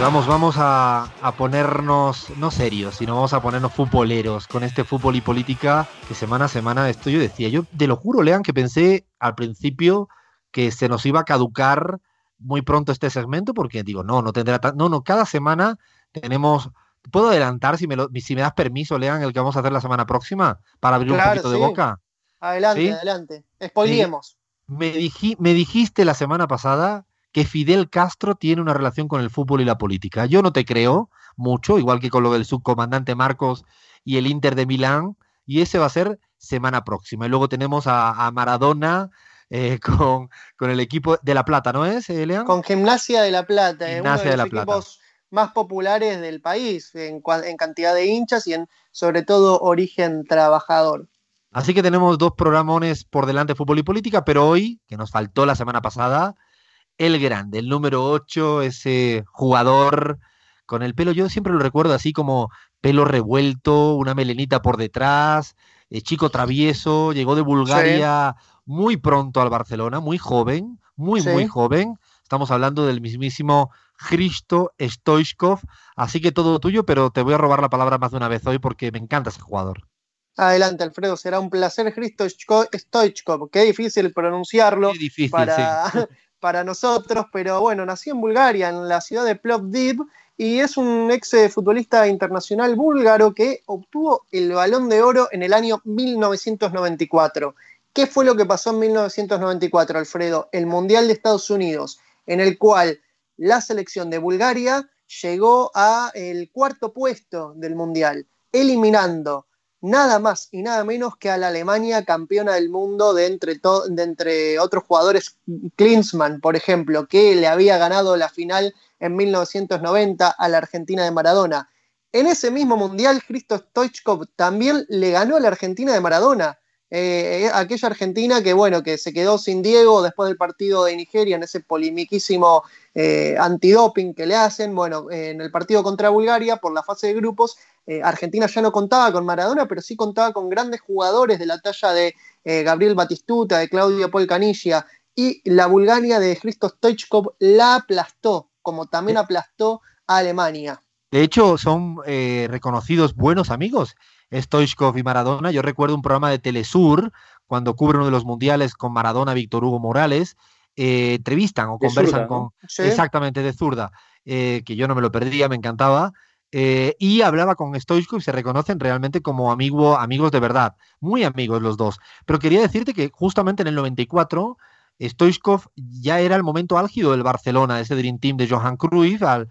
Vamos, vamos a, ponernos, no serios, sino vamos a ponernos futboleros con este fútbol y política que semana a semana esto yo decía. Yo te lo juro, Lean, que pensé al principio que se nos iba a caducar muy pronto este segmento porque digo, no, no tendrá no, no, cada semana tenemos ¿Puedo adelantar si me, si me das permiso, Lean, el que vamos a hacer la semana próxima para abrir un poquito de boca? Adelante, adelante. Spoilemos. Me, me dijiste la semana pasada que Fidel Castro tiene una relación con el fútbol y la política. Yo no te creo mucho, igual que con lo del subcomandante Marcos y el Inter de Milán, y ese va a ser semana próxima. Y luego tenemos a, Maradona eh, con, con, el equipo de La Plata, ¿no es, eh, León? Con Gimnasia de La Plata, eh, uno de, los equipos más populares del país en, en cantidad de hinchas y en sobre todo origen trabajador. Así que tenemos dos programones por delante, fútbol y política, pero hoy, que nos faltó la semana pasada, el grande, el número 8, ese jugador con el pelo, yo siempre lo recuerdo así como pelo revuelto, una melenita por detrás, eh, chico travieso, llegó de Bulgaria muy pronto al Barcelona, muy joven, muy, muy joven. Estamos hablando del mismísimo Cristo Stoichkov, así que todo tuyo, pero te voy a robar la palabra más de una vez hoy porque me encanta ese jugador. Adelante, Alfredo, será un placer, Cristo Stoichkov. Qué difícil pronunciarlo Qué difícil, para, para nosotros, pero bueno, nació en Bulgaria, en la ciudad de Plovdiv, y es un ex eh, futbolista internacional búlgaro que obtuvo el balón de oro en el año 1994. ¿Qué fue lo que pasó en 1994, Alfredo? El Mundial de Estados Unidos, en el cual la selección de Bulgaria llegó a el cuarto puesto del Mundial, eliminando nada más y nada menos que a la Alemania campeona del mundo de entre, otros jugadores, Klinsmann, por ejemplo, que le había ganado la final en 1990 a la Argentina de Maradona. En ese mismo mundial, Christo Stoichkov también le ganó a la Argentina de Maradona. Eh, aquella Argentina que, bueno, que se quedó sin Diego después del partido de Nigeria en ese polimiquísimo eh, antidoping que le hacen. Bueno, en el partido contra Bulgaria, por la fase de grupos, eh, Argentina ya no contaba con Maradona, pero sí contaba con grandes jugadores de la talla de Gabriel Batistuta, de Claudio Polcanilla, y la Bulgaria de Christo Stoichkov la aplastó, como también aplastó a Alemania. De hecho, son reconocidos buenos amigos Stoichkov y Maradona. Yo recuerdo un programa de Telesur, cuando cubre uno de los mundiales con Maradona, Víctor Hugo Morales, eh, entrevistan o conversan con... Exactamente, de zurda, eh, que yo no me lo perdía, me encantaba. Eh, y hablaba con Stoichkov y se reconocen realmente como amigo, amigos de verdad, muy amigos los dos. Pero quería decirte que justamente en el 94 Stoichkov ya era el momento álgido del Barcelona, ese Dream Team de Johan Cruyff, al,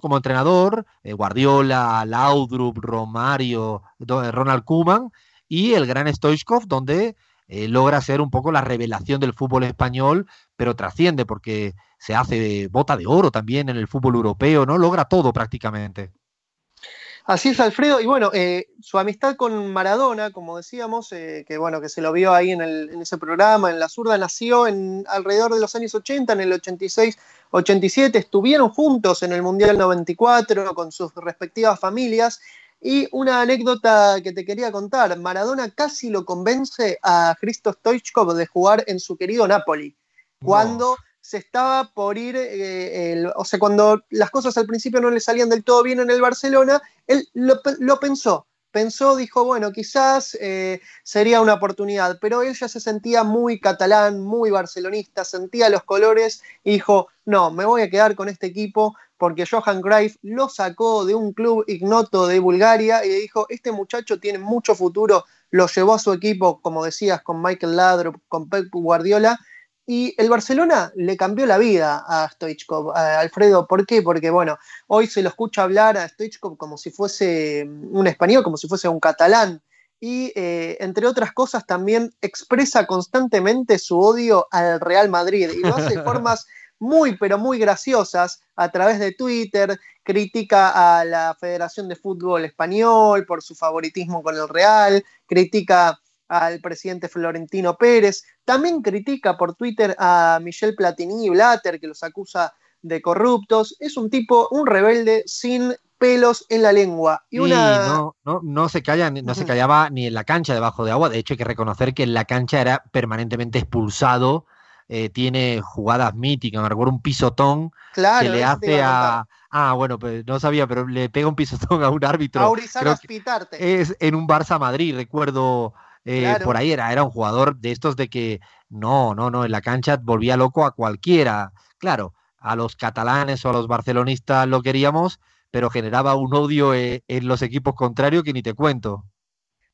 como entrenador, eh, Guardiola, Laudrup, Romario, eh, Ronald Koeman y el gran Stoichkov, donde eh, logra ser un poco la revelación del fútbol español, pero trasciende porque se hace bota de oro también en el fútbol europeo, ¿no? Logra todo prácticamente. Así es, Alfredo. Y bueno, eh, su amistad con Maradona, como decíamos, eh, que bueno, que se lo vio ahí en, ese programa, en La Zurda, nació en alrededor de los años 80, en el 86, 87. Estuvieron juntos en el Mundial 94 con sus respectivas familias. Y una anécdota que te quería contar, Maradona casi lo convence a Christo Stoichkov de jugar en su querido Napoli, cuando se estaba por ir, eh, o sea, cuando las cosas al principio no le salían del todo bien en el Barcelona, él lo, pensó, pensó, dijo, bueno, quizás eh, sería una oportunidad, pero él ya se sentía muy catalán, muy barcelonista, sentía los colores y dijo, no, me voy a quedar con este equipo porque Johan Cruyff lo sacó de un club ignoto de Bulgaria y dijo, este muchacho tiene mucho futuro, lo llevó a su equipo, como decías, con Michael Ladro, con Pep Guardiola, y el Barcelona le cambió la vida a Stoichkov, a Alfredo. ¿Por qué? Porque, bueno, hoy se lo escucha hablar a Stoichkov como si fuese un español, como si fuese un catalán. Y, eh, entre otras cosas, también expresa constantemente su odio al Real Madrid. Y lo hace de formas muy, pero muy graciosas a través de Twitter. Critica a la Federación de Fútbol Español por su favoritismo con el Real. Critica al presidente Florentino Pérez. También critica por Twitter a Michel Platini y Blatter, que los acusa de corruptos. Es un tipo, un rebelde sin pelos en la lengua. Y una... no, no, no, se calla, no se callaba ni en la cancha debajo de agua. De hecho, hay que reconocer que en la cancha era permanentemente expulsado. Eh, tiene jugadas míticas. Me recuerdo un pisotón que le hace a, Ah, bueno, pues no sabía, pero le pega un pisotón a un árbitro. Es en un Barça Madrid, recuerdo eh, por ahí era, era un jugador de estos de que no, no, no, en la cancha volvía loco a cualquiera. Claro, a los catalanes o a los barcelonistas lo queríamos, pero generaba un odio eh, en los equipos contrarios que ni te cuento.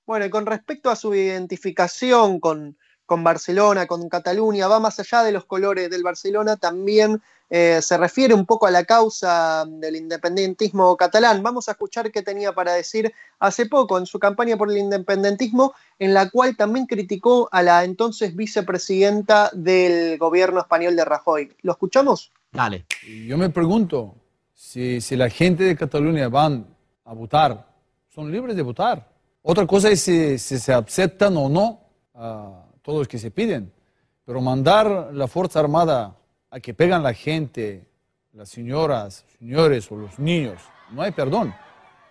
Bueno, y con respecto a su identificación con, con Barcelona, con Cataluña, va más allá de los colores del Barcelona, también eh, se refiere un poco a la causa del independentismo catalán. Vamos a escuchar qué tenía para decir hace poco en su campaña por el independentismo, en la cual también criticó a la entonces vicepresidenta del gobierno español de Rajoy. ¿Lo escuchamos? Dale. Yo me pregunto si, si la gente de Cataluña van a votar, son libres de votar. Otra cosa es si, se aceptan o no a todos los que se piden. Pero mandar la Fuerza Armada a que pegan la gente, las señoras, señores o los niños, no hay perdón.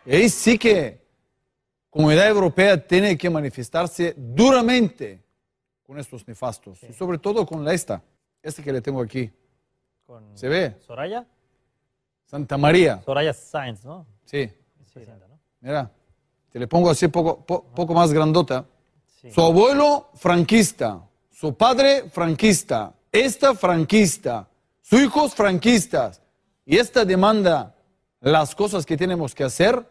Y ahí sí que comunidad europea tiene que manifestarse duramente con estos nefastos, y sobre todo con la esta, este que le tengo aquí. ¿Se ve? ¿Soraya? Santa María. Soraya Sainz, ¿no? Sí. Mira, te le pongo así poco, poco más grandota. Su abuelo franquista, su padre franquista, esta franquista, sus hijos franquistas, y esta demanda las cosas que tenemos que hacer,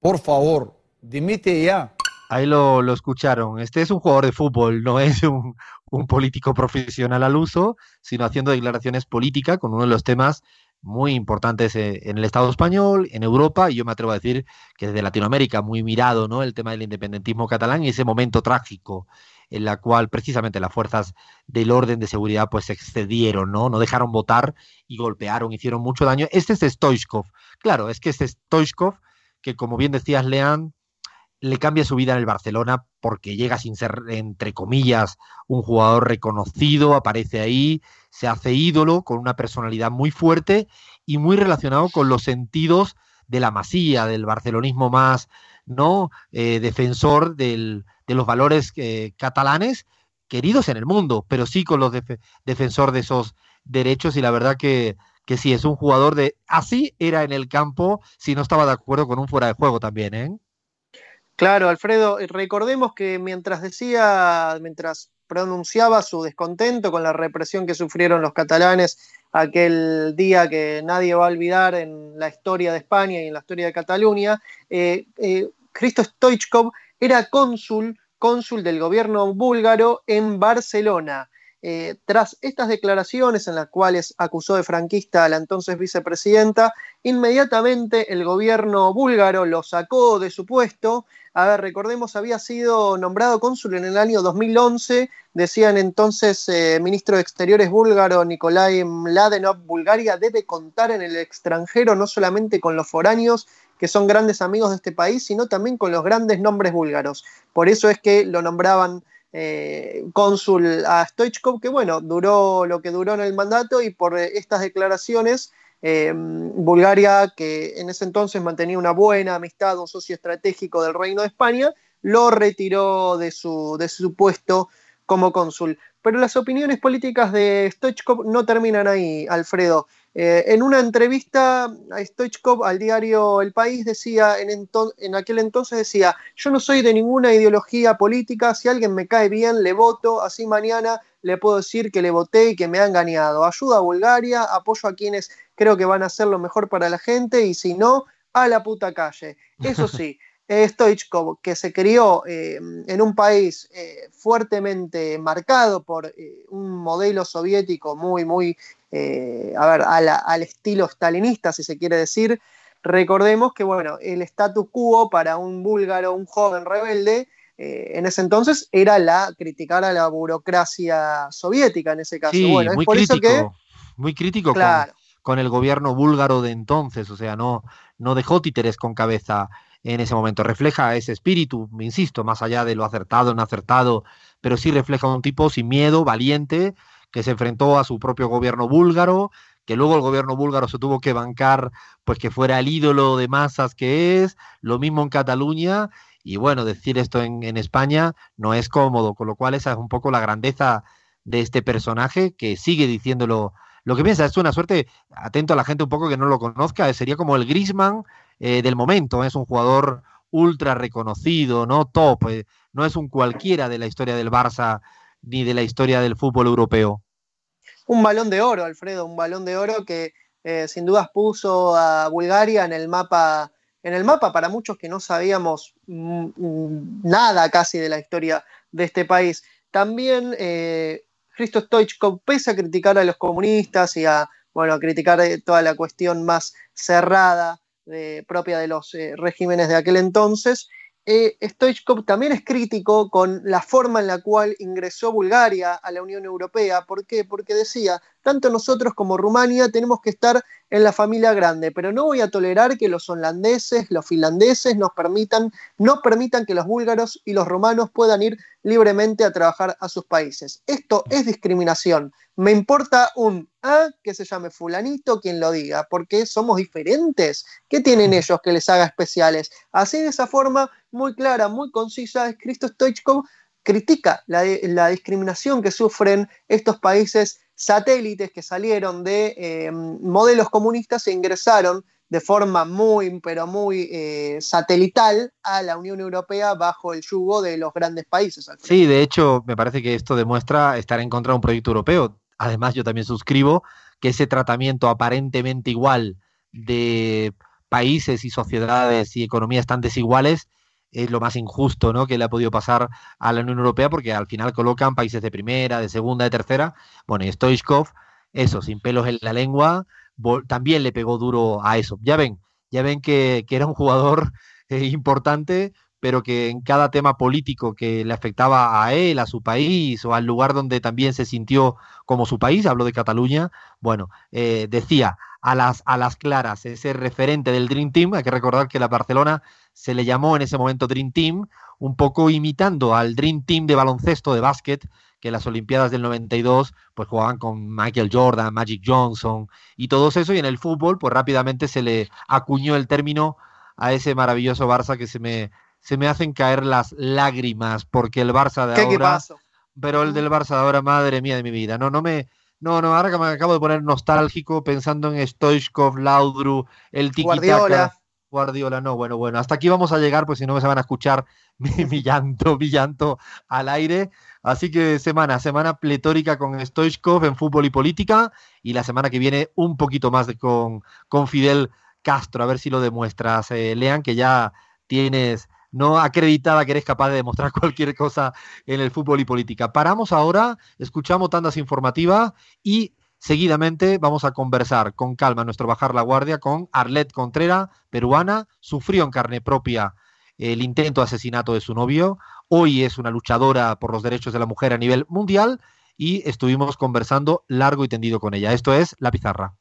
por favor, dimite ya. Ahí lo, escucharon. Este es un jugador de fútbol, no es un, un político profesional al uso, sino haciendo declaraciones políticas con uno de los temas muy importantes eh, en el Estado español, en Europa, y yo me atrevo a decir que desde Latinoamérica muy mirado, ¿no? El tema del independentismo catalán y ese momento trágico en la cual precisamente las fuerzas del orden de seguridad pues excedieron, ¿no? No dejaron votar y golpearon, hicieron mucho daño. Este es Stoichkov. Claro, es que este Stoichkov, que como bien decías, Leán, le cambia su vida en el Barcelona porque llega sin ser, entre comillas, un jugador reconocido, aparece ahí, se hace ídolo, con una personalidad muy fuerte y muy relacionado con los sentidos de la masía, del barcelonismo más, ¿no? Eh, defensor del, de los valores eh, catalanes queridos en el mundo, pero sí con los defensor de esos derechos y la verdad que, que sí, es un jugador de... Así era en el campo si no estaba de acuerdo con un fuera de juego también, ¿eh? Claro, Alfredo, recordemos que mientras decía, mientras pronunciaba su descontento con la represión que sufrieron los catalanes aquel día que nadie va a olvidar en la historia de España y en la historia de Cataluña, eh, eh, Cristo Stoichkov era cónsul, cónsul del gobierno búlgaro en Barcelona. Eh, tras estas declaraciones en las cuales acusó de franquista a la entonces vicepresidenta, inmediatamente el gobierno búlgaro lo sacó de su puesto. A ver, recordemos, había sido nombrado cónsul en el año 2011, decían entonces eh, ministro de Exteriores búlgaro Nikolai Mladenov, Bulgaria debe contar en el extranjero no solamente con los foráneos, que son grandes amigos de este país, sino también con los grandes nombres búlgaros. Por eso es que lo nombraban eh, cónsul a Stoichkov, que bueno, duró lo que duró en el mandato y por eh, estas declaraciones, eh, Bulgaria, que en ese entonces mantenía una buena amistad, un socio estratégico del Reino de España, lo retiró de su, de su puesto como cónsul. Pero las opiniones políticas de Stoichkov no terminan ahí, Alfredo. Eh, en una entrevista a Stoichkov al diario El País decía, en, en, aquel entonces decía, yo no soy de ninguna ideología política, si alguien me cae bien, le voto, así mañana le puedo decir que le voté y que me ha engañado. Ayuda a Bulgaria, apoyo a quienes creo que van a hacer lo mejor para la gente y si no, a la puta calle. Eso sí. Stoichkov, que se crió eh, en un país eh, fuertemente marcado por un modelo soviético muy, muy eh, a ver, al estilo stalinista, si se quiere decir. Recordemos que, bueno, el status quo para un búlgaro, un joven rebelde, eh, en ese entonces era la criticar a la burocracia soviética en ese caso. bueno, muy crítico, muy crítico con, el gobierno búlgaro de entonces, o sea, no, no dejó títeres con cabeza en ese momento. Refleja ese espíritu, insisto, más allá de lo acertado, no acertado, pero sí refleja un tipo sin miedo, valiente, que se enfrentó a su propio gobierno búlgaro, que luego el gobierno búlgaro se tuvo que bancar, pues que fuera el ídolo de masas que es, lo mismo en Cataluña, y bueno, decir esto en, en España no es cómodo, con lo cual esa es un poco la grandeza de este personaje que sigue diciéndolo lo que piensa es una suerte, atento a la gente un poco que no lo conozca, sería como el Grisman del momento, es un jugador ultra reconocido, ¿no? Top, no es un cualquiera de la historia del Barça ni de la historia del fútbol europeo. Un balón de oro, Alfredo, un balón de oro que eh, sin dudas puso a Bulgaria en el mapa, en el mapa para muchos que no sabíamos mm, mm, nada casi de la historia de este país. También eh, Christo Stoichkov, pese a criticar a los comunistas y a, bueno, a criticar eh, toda la cuestión más cerrada propia de los regímenes de aquel entonces, eh, Stoichkov también es crítico con la forma en la cual ingresó Bulgaria a la Unión Europea. ¿Por qué? Porque decía, tanto nosotros como Rumania tenemos que estar en la familia grande, pero no voy a tolerar que los holandeses, los finlandeses nos permitan, no permitan que los búlgaros y los romanos puedan ir libremente a trabajar a sus países. Esto es discriminación. Me importa un A que se llame fulanito quien lo diga, porque somos diferentes. ¿Qué tienen ellos que les haga especiales? Así de esa forma, muy clara, muy concisa, Cristo Stoichkov critica la, la discriminación que sufren estos países satélites que salieron de eh, modelos comunistas e ingresaron de forma muy, pero muy eh, satelital a la Unión Europea bajo el yugo de los grandes países. Sí, de hecho, me parece que esto demuestra estar en contra de un proyecto europeo. Además, yo también suscribo que ese tratamiento aparentemente igual de países y sociedades y economías tan desiguales es lo más injusto ¿no? que le ha podido pasar a la Unión Europea porque al final colocan países de primera, de segunda, de tercera. Bueno, y Stoichkov, eso, sin pelos en la lengua, también le pegó duro a eso. Ya ven, ya ven que, era un jugador eh, importante, pero que en cada tema político que le afectaba a él, a su país o al lugar donde también se sintió como su país, hablo de Cataluña, bueno, eh, decía a las, a las claras ese referente del Dream Team, hay que recordar que la Barcelona se le llamó en ese momento Dream Team, un poco imitando al Dream Team de baloncesto, de básquet, que en las Olimpiadas del 92 pues jugaban con Michael Jordan, Magic Johnson y todo eso, y en el fútbol pues rápidamente se le acuñó el término a ese maravilloso Barça que se me, se me hacen caer las lágrimas, porque el Barça de ahora... Pero el del Barça de ahora, madre mía de mi vida, no, no me... No, no, ahora que me acabo de poner nostálgico pensando en Stoichkov, Laudru, el tiki Guardiola. Guardiola, no, bueno, bueno, hasta aquí vamos a llegar, pues si no me se van a escuchar mi, llanto, mi llanto al aire. Así que semana, semana pletórica con Stoichkov en fútbol y política, y la semana que viene un poquito más de, con, con Fidel Castro, a ver si lo demuestras. Eh, Lean, que ya tienes no acreditada que eres capaz de demostrar cualquier cosa en el fútbol y política. Paramos ahora, escuchamos tandas informativas y Seguidamente vamos a conversar con calma nuestro Bajar la Guardia con Arlet Contrera, peruana, sufrió en carne propia el intento de asesinato de su novio, hoy es una luchadora por los derechos de la mujer a nivel mundial y estuvimos conversando largo y tendido con ella. Esto es La Pizarra.